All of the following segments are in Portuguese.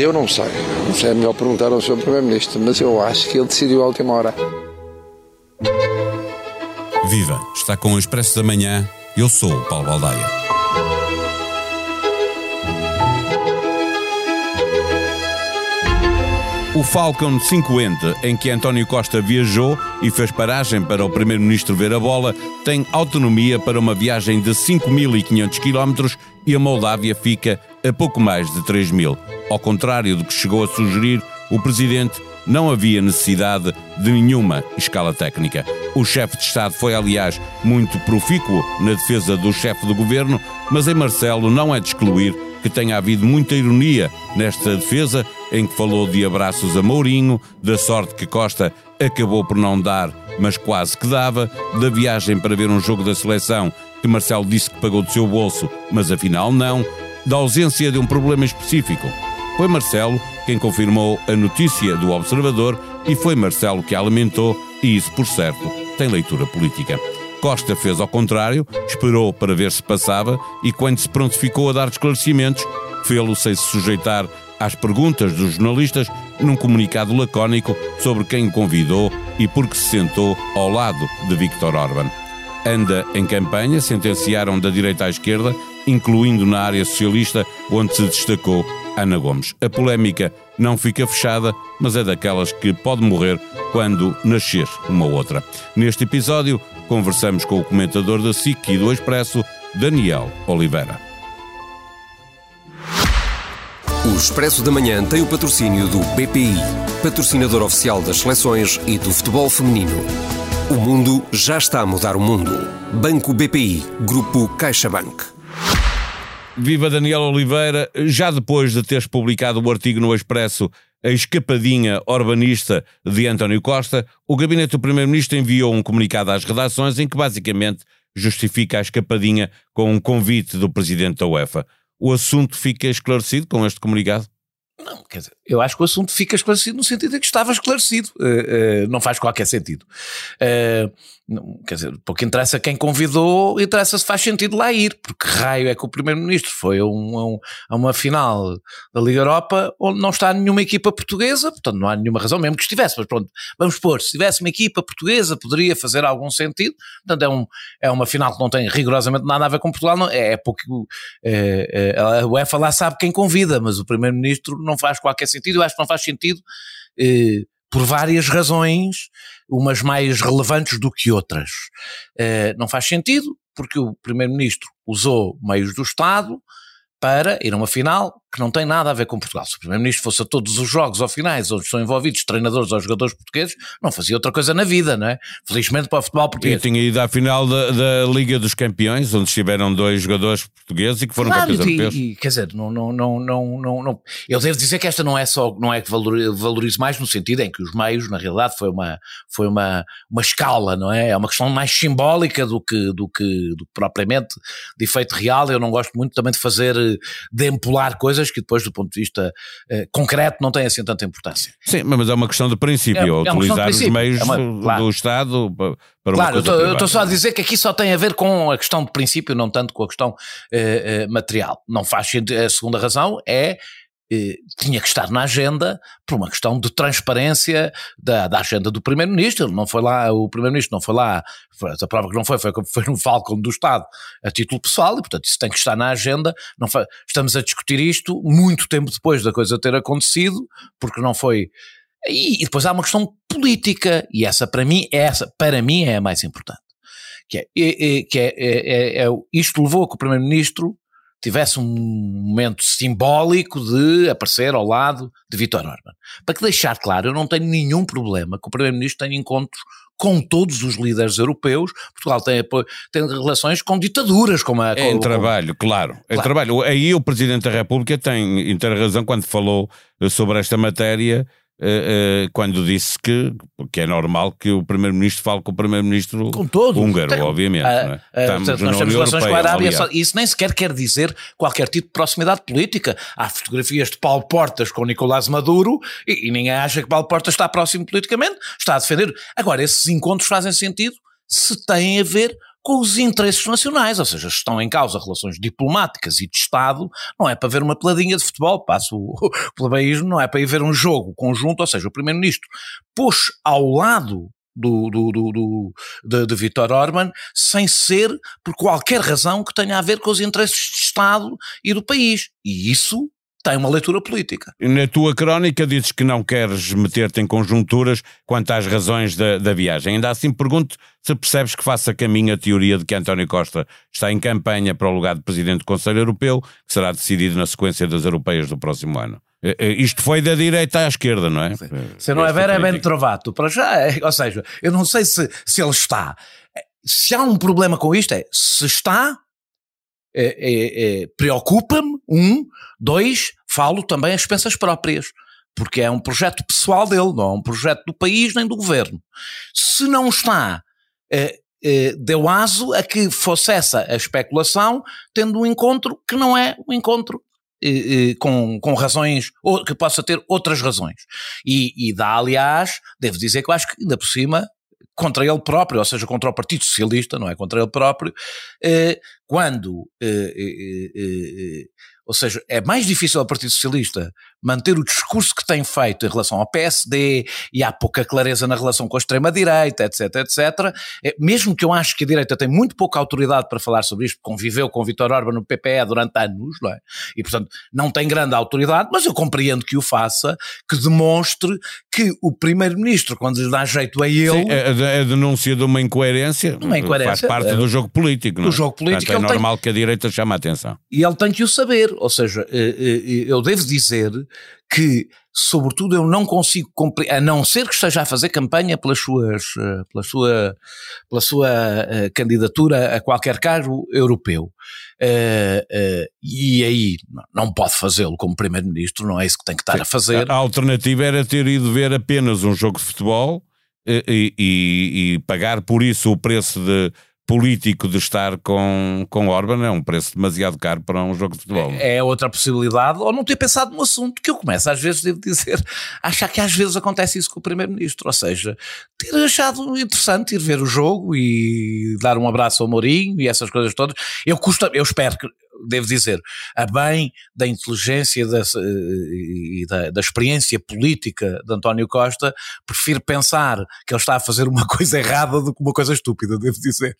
Eu não sei. Não sei, é melhor perguntar ao Sr. Primeiro-Ministro, mas eu acho que ele decidiu à última hora. Viva! Está com o Expresso da Manhã. Eu sou o Paulo Baldaia. O Falcon 50, em que António Costa viajou e fez paragem para o Primeiro-Ministro ver a bola, tem autonomia para uma viagem de 5.500 km e a Moldávia fica a pouco mais de 3.000. Ao contrário do que chegou a sugerir o Presidente, não havia necessidade de nenhuma escala técnica. O chefe de Estado foi, aliás, muito profícuo na defesa do chefe do governo, mas em Marcelo não é de excluir que tenha havido muita ironia nesta defesa, em que falou de abraços a Mourinho, da sorte que Costa acabou por não dar, mas quase que dava, da viagem para ver um jogo da seleção que Marcelo disse que pagou do seu bolso, mas afinal não, da ausência de um problema específico. Foi Marcelo quem confirmou a notícia do Observador e foi Marcelo que a lamentou, e isso, por certo, tem leitura política. Costa fez ao contrário, esperou para ver se passava e, quando se prontificou a dar esclarecimentos, fê-lo sem se sujeitar às perguntas dos jornalistas num comunicado lacónico sobre quem o convidou e por que se sentou ao lado de Viktor Orban. Anda em campanha, sentenciaram da direita à esquerda, incluindo na área socialista, onde se destacou Ana Gomes. A polémica não fica fechada, mas é daquelas que pode morrer quando nascer uma outra. Neste episódio, conversamos com o comentador da SIC e do Expresso, Daniel Oliveira. O Expresso da Manhã tem o patrocínio do BPI, patrocinador oficial das seleções e do futebol feminino. O mundo já está a mudar o mundo. Banco BPI, Grupo CaixaBank. Viva Daniel Oliveira, já depois de teres publicado o artigo no Expresso A Escapadinha Urbanista de António Costa, o Gabinete do Primeiro-Ministro enviou um comunicado às redações em que basicamente justifica a escapadinha com um convite do Presidente da UEFA. O assunto fica esclarecido com este comunicado? Não, quer dizer, eu acho que o assunto fica esclarecido no sentido de que estava esclarecido. Uh, uh, não faz qualquer sentido. Uh, não, quer dizer, pouco interessa quem convidou, interessa se faz sentido lá ir, porque raio é que o Primeiro-Ministro foi a, um, a, um, a, uma final da Liga Europa onde não está nenhuma equipa portuguesa, portanto não há nenhuma razão, mesmo que estivesse, mas pronto, vamos pôr, se tivesse uma equipa portuguesa poderia fazer algum sentido, portanto é, um, é uma final que não tem rigorosamente nada a ver com Portugal, não, é, é pouco, é, é, a UEFA lá sabe quem convida, mas o Primeiro-Ministro não faz qualquer sentido, eu acho que não faz sentido eh, por várias razões, umas mais relevantes do que outras. Uh, não faz sentido, porque o Primeiro-Ministro usou meios do Estado para ir a uma final que não tem nada a ver com Portugal. Se o Primeiro-Ministro fosse a todos os jogos ou finais onde estão envolvidos treinadores ou jogadores portugueses, não fazia outra coisa na vida, não é? Felizmente para o futebol português. E tinha ido à final da, da, Liga dos Campeões, onde estiveram dois jogadores portugueses e que foram claro, campeões europeus. E, quer dizer, não, não, não, não, não, não, eu devo dizer que esta não é só, não é que valorize mais no sentido em que os meios, na realidade, foi uma, foi uma, uma escala, não é? É uma questão mais simbólica do que, do que, do que propriamente de efeito real. Eu não gosto muito também de fazer, de empolar coisas que depois do ponto de vista uh, concreto não tem assim tanta importância. Sim, mas é uma questão de princípio, é, é utilizar princípio. os meios é uma, claro. do Estado para claro, Claro, eu estou só a dizer que aqui só tem a ver com a questão de princípio, não tanto com a questão uh, uh, material. Não faz sentido, a segunda razão é eh, tinha que estar na agenda por uma questão de transparência da, da agenda do Primeiro-Ministro. Não foi lá, o Primeiro-Ministro não foi lá, a prova que não foi, foi, foi no Falcon do Estado a título pessoal e, portanto, isso tem que estar na agenda. Não foi, estamos a discutir isto muito tempo depois da coisa ter acontecido, porque não foi. E, e depois há uma questão política, e essa para mim, essa para mim é a mais importante. Que é, é, é que é, é, é, é isto levou a que o Primeiro-Ministro tivesse um momento simbólico de aparecer ao lado de Vítor Orban. Para que deixar claro, eu não tenho nenhum problema que o Primeiro-Ministro tenha encontros com todos os líderes europeus. Portugal tem, tem relações com ditaduras, como a. Em trabalho, claro. claro. Em trabalho. Aí o Presidente da República tem inteira razão quando falou sobre esta matéria Uh, uh, quando disse que, que é normal que o Primeiro-Ministro fale com o Primeiro-Ministro húngaro, Tem, obviamente. Uh, Estamos portanto, nós temos relações Europeia, com a Arábia, só, isso nem sequer quer dizer qualquer tipo de proximidade política. Há fotografias de Paulo Portas com Nicolás Maduro e, e ninguém acha que Paulo Portas está próximo politicamente, está a defender. Agora, esses encontros fazem sentido se têm a ver com os interesses nacionais, ou seja, estão em causa relações diplomáticas e de Estado, não é para ver uma peladinha de futebol, passo o plebeísmo, não é para ir ver um jogo conjunto, ou seja, o Primeiro-Ministro pôs ao lado do, do, do, do de, de Vítor Orban, sem ser por qualquer razão que tenha a ver com os interesses de Estado e do país. E isso tem uma leitura política. Na tua crónica dizes que não queres meter-te em conjunturas quanto às razões da, da, viagem. Ainda assim pergunto se percebes que faça caminho a teoria de que António Costa está em campanha para o lugar de Presidente do Conselho Europeu, que será decidido na sequência das europeias do próximo ano. Eh, eh, isto foi da direita à esquerda, não é? Se não é ver, é bem trovato. Para já, é, ou seja, eu não sei se, se ele está. Se há um problema com isto, é se está, é, é, é, preocupa-me, um, dois, falo também as expensas próprias, porque é um projeto pessoal dele, não é um projeto do país nem do governo. Se não está, é, é, deu aso a que fosse essa a especulação, tendo um encontro que não é um encontro com, com razões, ou que possa ter outras razões. E, e dá, aliás, devo dizer que eu acho que ainda por cima, contra ele próprio, ou seja, contra o Partido Socialista, não é? Contra ele próprio, eh, quando eh, eh, ou seja, é mais difícil ao Partido Socialista manter o discurso que tem feito em relação ao PSD e há pouca clareza na relação com a extrema-direita, etc, etc. É, mesmo que eu acho que a direita tem muito pouca autoridade para falar sobre isto, conviveu com Vitor Orban no PPE durante anos, não é? E, portanto, não tem grande autoridade, mas eu compreendo que o faça, que demonstre que o Primeiro-Ministro, quando lhe dá jeito a ele... Sim, é, a, denúncia de uma incoerência, uma incoerência faz parte é, do jogo político, não é? Do jogo político. Portanto, é normal tem, que a direita chame a atenção. E ele tem que o saber, ou seja, eh, eh, eu devo dizer que, sobretudo, eu não consigo compreender, a não ser que esteja a fazer campanha pelas suas, eh, pela sua, pela sua candidatura a qualquer cargo europeu. e aí não pode fazê-lo como Primeiro-Ministro, não é isso que tem que estar a fazer. A alternativa era ter ido ver apenas um jogo de futebol e, e, e pagar por isso o preço de político de estar com, com Orban é um preço demasiado caro para um jogo de futebol. É, é outra possibilidade, ou não ter pensado no assunto, que eu começo às vezes, devo dizer, a achar que às vezes acontece isso com o Primeiro-Ministro, ou seja, ter achado interessante ir ver o jogo e dar um abraço ao Mourinho e essas coisas todas. Eu, custa, eu espero que devo dizer, a bem da inteligência da, e da, da, experiência política de António Costa, prefiro pensar que ele está a fazer uma coisa errada do que uma coisa estúpida, devo dizer.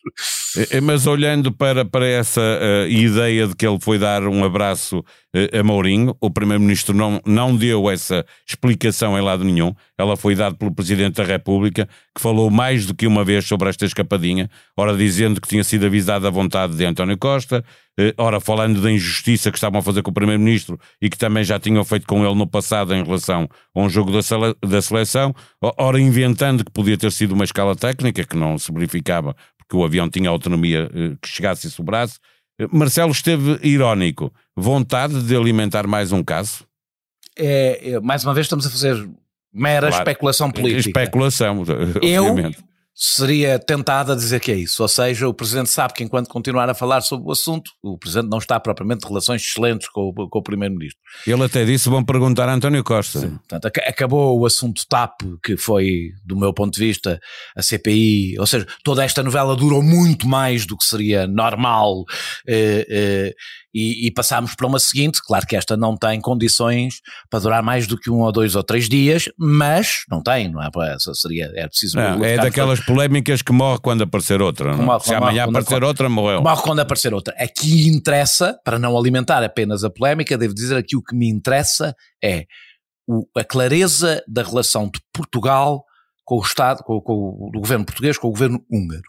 É, é, mas olhando para, para essa uh, ideia de que ele foi dar um abraço a Mourinho, o Primeiro-Ministro não, não deu essa explicação em lado nenhum. Ela foi dada pelo Presidente da República, que falou mais do que uma vez sobre esta escapadinha, ora dizendo que tinha sido avisado à vontade de António Costa, uh, ora falando da injustiça que estavam a fazer com o Primeiro-Ministro e que também já tinham feito com ele no passado em relação a um jogo da, sele da seleção, ora inventando que podia ter sido uma escala técnica que não se verificava que o avião tinha autonomia eh, que chegasse e sobrasse. Marcelo esteve irónico. Vontade de alimentar mais um caso? É, é mais uma vez estamos a fazer mera claro. especulação política. Especulação, eu, obviamente seria tentado a dizer que é isso. Ou seja, o Presidente sabe que enquanto continuar a falar sobre o assunto, o Presidente não está propriamente de relações excelentes com o, com o Primeiro-Ministro. Ele até disse, vão perguntar a António Costa. Sim. Portanto, acabou o assunto TAP, que foi, do meu ponto de vista, a CPI, ou seja, toda esta novela durou muito mais do que seria normal eh, eh, e, e, passámos para uma seguinte, claro que esta não tem condições para durar mais do que um ou dois ou três dias, mas não tem, não é? Seria, é preciso... Não, é daquelas polémicas que morre quando aparecer outra, não? É? Morre, Se amanhã morre, aparecer quando, outra, morreu. Morre quando aparecer outra. Aqui interessa, para não alimentar apenas a polémica, devo dizer aqui o que me interessa é o, a clareza da relação de Portugal com o Estado, com, com o governo português, com o governo húngaro.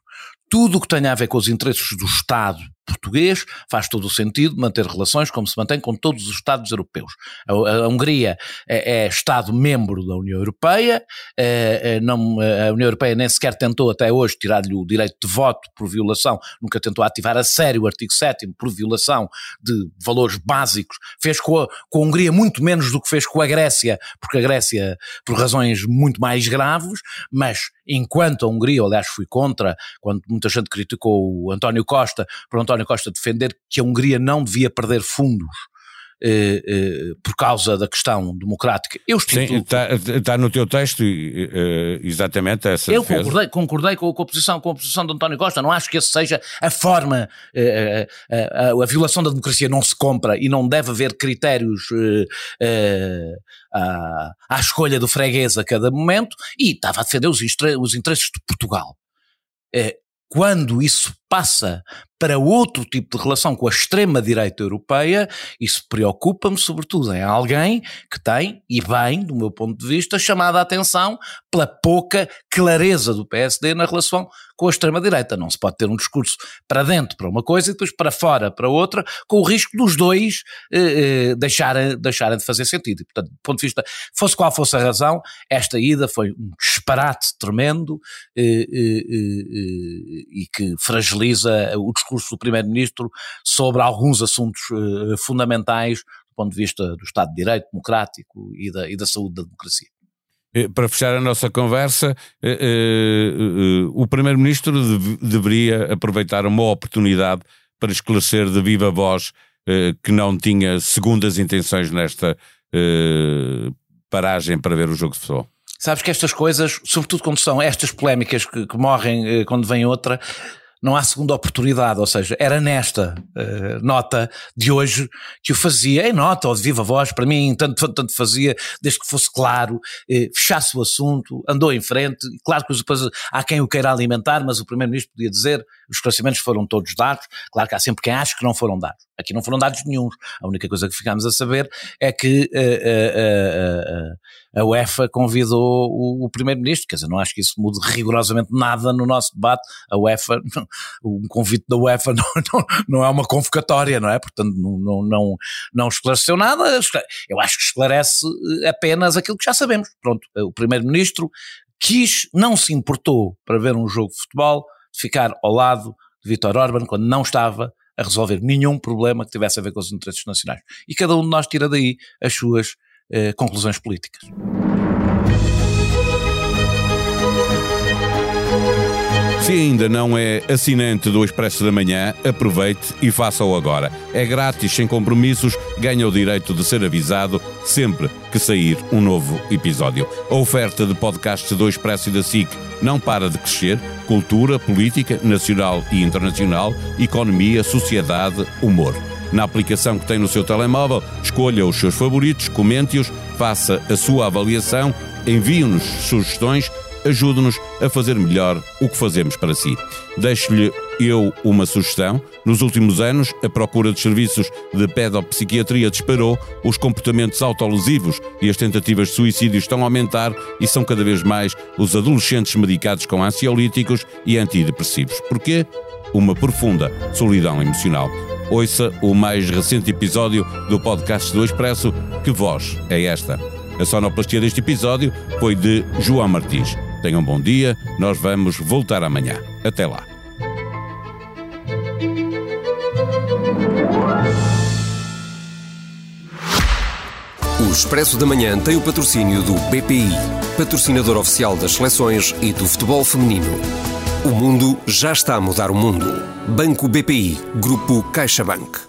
Tudo o que tenha a ver com os interesses do Estado português, faz todo o sentido manter relações como se mantém com todos os Estados europeus. A, a Hungria é, é Estado-membro da União Europeia, é, não, a União Europeia nem sequer tentou até hoje tirar-lhe o direito de voto por violação, nunca tentou ativar a sério o artigo 7 por violação de valores básicos, fez com a, com a Hungria muito menos do que fez com a Grécia, porque a Grécia, por razões muito mais graves, mas enquanto a Hungria, aliás fui contra, quando muita gente criticou o António Costa, por António António Costa defender que a Hungria não devia perder fundos eh, eh, por causa da questão democrática. Eu Sim, está, está no teu texto eh, exatamente essa Eu defesa. concordei, concordei com, com, a posição, com a posição de António Costa, não acho que essa seja a forma, eh, a, a, a, violação da democracia não se compra e não deve haver critérios à, à escolha do freguês a cada momento e estava a defender os, os interesses de Portugal. Quando isso passa para outro tipo de relação com a extrema-direita europeia, isso preocupa-me sobretudo em alguém que tem, e bem, do meu ponto de vista, chamada a atenção pela pouca clareza do PSD na relação com a extrema-direita. Não se pode ter um discurso para dentro para uma coisa e depois para fora para outra, com o risco dos dois eh, eh, deixarem, deixarem de fazer sentido. E, portanto, do ponto de vista, fosse qual fosse a razão, esta ida foi um disparate tremendo eh, eh, eh e que fragiliza o discurso discurso do Primeiro-Ministro sobre alguns assuntos uh, fundamentais do ponto de vista do Estado de Direito democrático e da, e da saúde da democracia. Eh, para fechar a nossa conversa, uh, uh, o Primeiro-Ministro dev deveria aproveitar uma oportunidade para esclarecer de viva voz que não tinha segundas intenções nesta paragem para ver o jogo de futebol. Sabes que estas coisas, sobretudo quando são estas polémicas que, que morrem quando vem outra, não há segunda oportunidade, ou seja, era nesta uh, nota de hoje que o fazia, em nota ou de viva voz, para mim tanto, tanto fazia, desde que fosse claro, uh, fechasse o assunto, andou em frente, claro que depois há quem o queira alimentar, mas o Primeiro-Ministro podia dizer, os esclarecimentos foram todos dados, claro que há sempre quem acha que não foram dados, aqui não foram dados nenhum, a única coisa que ficámos a saber é que uh, a UEFA convidou o, o Primeiro-Ministro, quer dizer, não acho que isso mude rigorosamente nada no nosso debate. A UEFA, um convite da UEFA não, não, não é uma convocatória, não é? Portanto, não, não, não, esclareceu nada. Eu acho que esclarece eh, apenas aquilo que já sabemos. Pronto, o Primeiro-Ministro quis, não se importou para ver um jogo de futebol, ficar ao lado de Vítor Orban quando não estava a resolver nenhum problema que tivesse a ver com os interesses nacionais. E cada um de nós tira daí as suas eh, conclusões políticas. Se ainda não é assinante do Expresso da Manhã, aproveite e faça-o agora. É grátis, sem compromissos, ganha o direito de ser avisado sempre que sair um novo episódio. A oferta de podcasts do Expresso e da SIC não para de crescer. Cultura, política, nacional e internacional, economia, sociedade, humor na aplicação que tem no seu telemóvel, escolha os seus favoritos, comente-os, faça a sua avaliação, envie-nos sugestões, ajude-nos a fazer melhor o que fazemos para si. Deixo-lhe eu uma sugestão. Nos últimos anos, a procura de serviços de pedopsiquiatria disparou, os comportamentos autolesivos e as tentativas de suicídio estão a aumentar e são cada vez mais os adolescentes medicados com ansiolíticos e antidepressivos. Porquê? Uma profunda solidão emocional. Ouça o mais recente episódio do podcast do Expresso. Que voz é esta? A sonoplastia deste episódio foi de João Martins. Tenham um bom dia, nós vamos voltar amanhã. Até lá. O Expresso da Manhã tem o patrocínio do BPI, patrocinador oficial das seleções e do futebol feminino. O mundo já está a mudar o mundo. Banco BPI, Grupo CaixaBank.